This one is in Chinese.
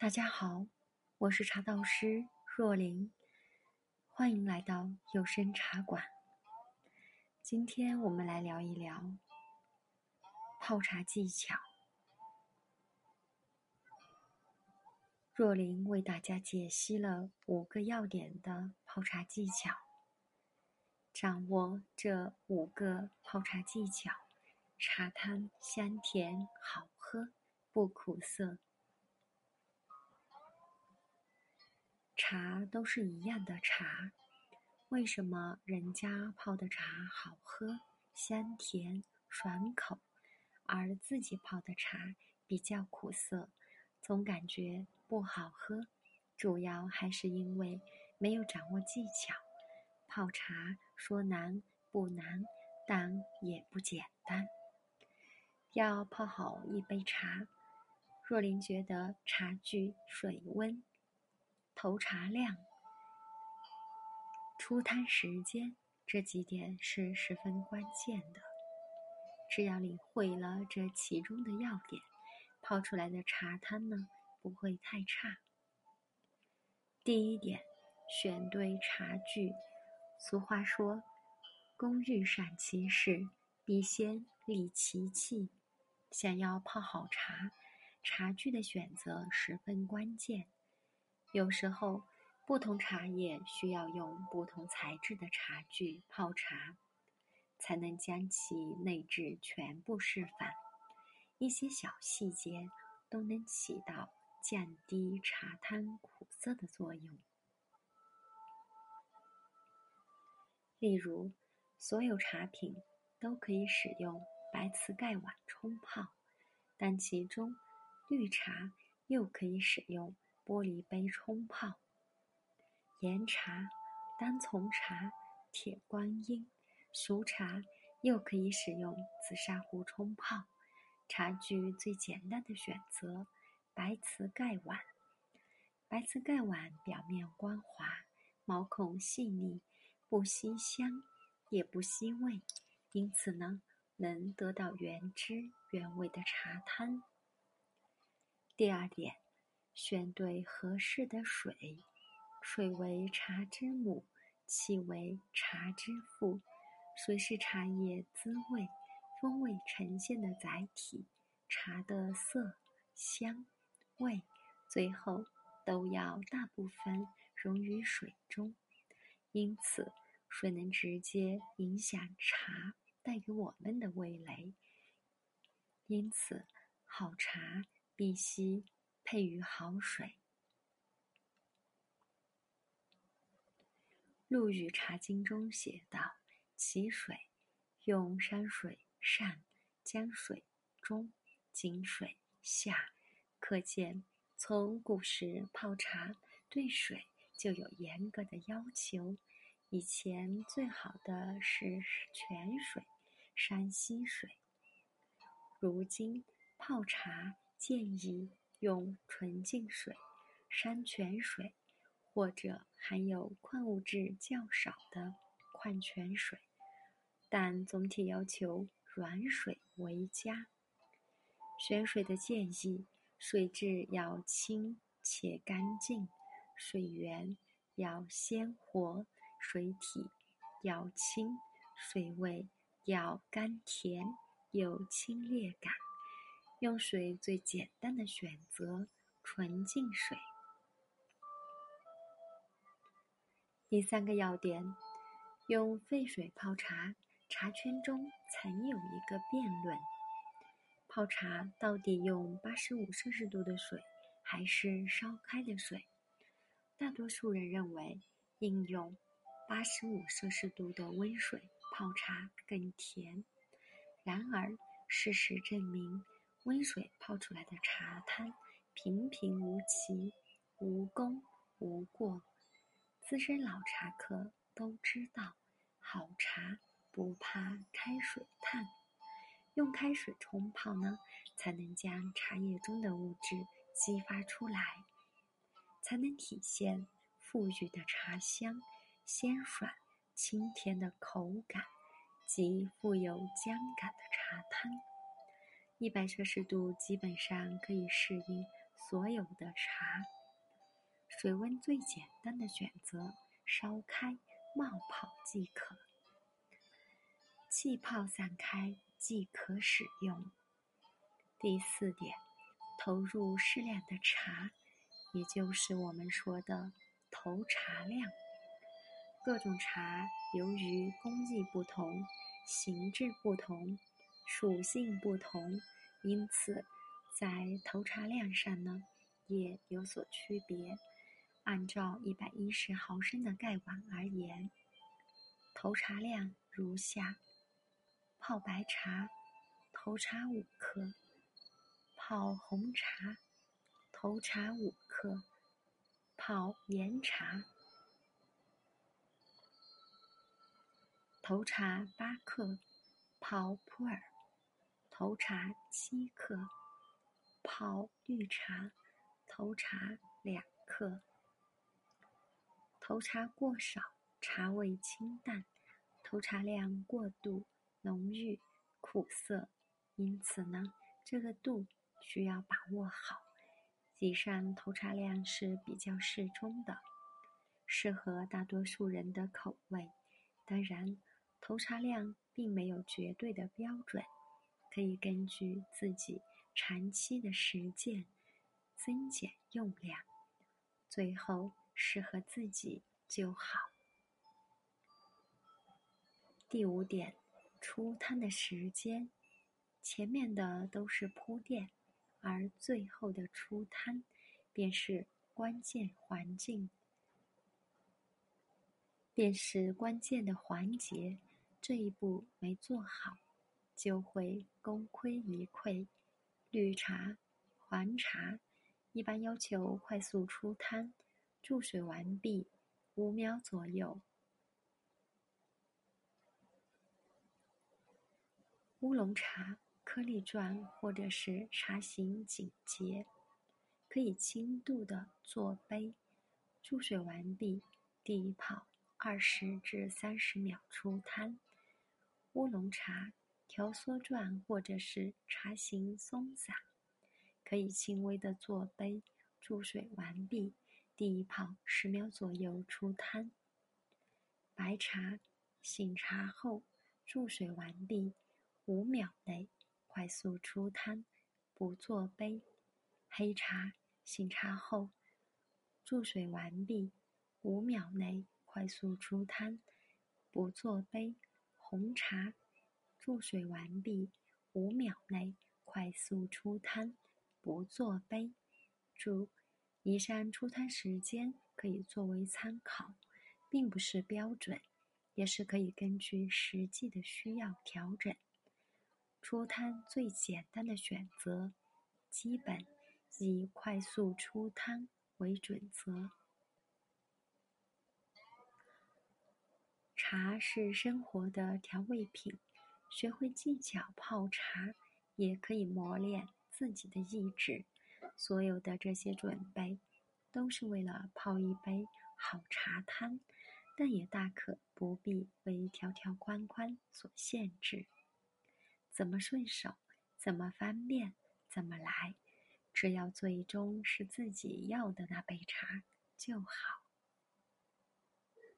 大家好，我是茶道师若琳，欢迎来到有声茶馆。今天我们来聊一聊泡茶技巧。若琳为大家解析了五个要点的泡茶技巧，掌握这五个泡茶技巧，茶汤香甜好喝，不苦涩。茶都是一样的茶，为什么人家泡的茶好喝、香甜、爽口，而自己泡的茶比较苦涩，总感觉不好喝？主要还是因为没有掌握技巧。泡茶说难不难，但也不简单。要泡好一杯茶，若琳觉得茶具、水温。投茶量、出汤时间这几点是十分关键的。只要你会了这其中的要点，泡出来的茶汤呢不会太差。第一点，选对茶具。俗话说：“工欲善其事，必先利其器。”想要泡好茶，茶具的选择十分关键。有时候，不同茶叶需要用不同材质的茶具泡茶，才能将其内质全部释放。一些小细节都能起到降低茶汤苦涩的作用。例如，所有茶品都可以使用白瓷盖碗冲泡，但其中绿茶又可以使用。玻璃杯冲泡，岩茶、单丛茶、铁观音、熟茶又可以使用紫砂壶冲泡。茶具最简单的选择，白瓷盖碗。白瓷盖碗表面光滑，毛孔细腻，不吸香，也不吸味，因此呢，能得到原汁原味的茶汤。第二点。选对合适的水，水为茶之母，气为茶之父。水是茶叶滋味、风味呈现的载体，茶的色、香、味，最后都要大部分溶于水中。因此，水能直接影响茶带给我们的味蕾。因此，好茶必须。配于好水，《陆羽茶经》中写道：“其水，用山水上，江水中，井水下。”可见，从古时泡茶对水就有严格的要求。以前最好的是泉水、山溪水，如今泡茶建议。用纯净水、山泉水，或者含有矿物质较少的矿泉水，但总体要求软水为佳。选水的建议：水质要清且干净，水源要鲜活，水体要清，水味要甘甜有清冽感。用水最简单的选择纯净水。第三个要点，用沸水泡茶。茶圈中曾有一个辩论：泡茶到底用八十五摄氏度的水，还是烧开的水？大多数人认为应用八十五摄氏度的温水泡茶更甜。然而，事实证明。温水泡出来的茶汤平平无奇，无功无过。资深老茶客都知道，好茶不怕开水烫。用开水冲泡呢，才能将茶叶中的物质激发出来，才能体现馥郁的茶香、鲜爽清甜的口感及富有姜感的茶汤。一百摄氏度基本上可以适应所有的茶。水温最简单的选择，烧开冒泡即可，气泡散开即可使用。第四点，投入适量的茶，也就是我们说的投茶量。各种茶由于工艺不同、形制不同、属性不同，因此在投茶量上呢也有所区别。按照一百一十毫升的盖碗而言，投茶量如下：泡白茶，投茶五克；泡红茶，投茶五克；泡岩茶，投茶八克；泡普洱，投茶七克；泡绿茶，投茶两克。投茶过少，茶味清淡；投茶量过度，浓郁苦涩。因此呢，这个度需要把握好。以上投茶量是比较适中的，适合大多数人的口味。当然，投茶量并没有绝对的标准，可以根据自己长期的实践增减用量。最后。适合自己就好。第五点，出汤的时间，前面的都是铺垫，而最后的出汤便是关键环境，便是关键的环节。这一步没做好，就会功亏一篑。绿茶、黄茶一般要求快速出汤。注水完毕，五秒左右。乌龙茶颗粒状或者是茶形紧结，可以轻度的做杯。注水完毕，第一泡二十至三十秒出汤。乌龙茶条缩状或者是茶形松散，可以轻微的做杯。注水完毕。第一泡十秒左右出汤。白茶醒茶后注水完毕，五秒内快速出汤，不做杯。黑茶醒茶后注水完毕，五秒内快速出汤，不做杯。红茶注水完毕，五秒内快速出汤，不做杯。注。以上出汤时间可以作为参考，并不是标准，也是可以根据实际的需要调整。出汤最简单的选择，基本以快速出汤为准则。茶是生活的调味品，学会技巧泡茶，也可以磨练自己的意志。所有的这些准备，都是为了泡一杯好茶汤，但也大可不必为条条框框所限制。怎么顺手，怎么方便，怎么来，只要最终是自己要的那杯茶就好。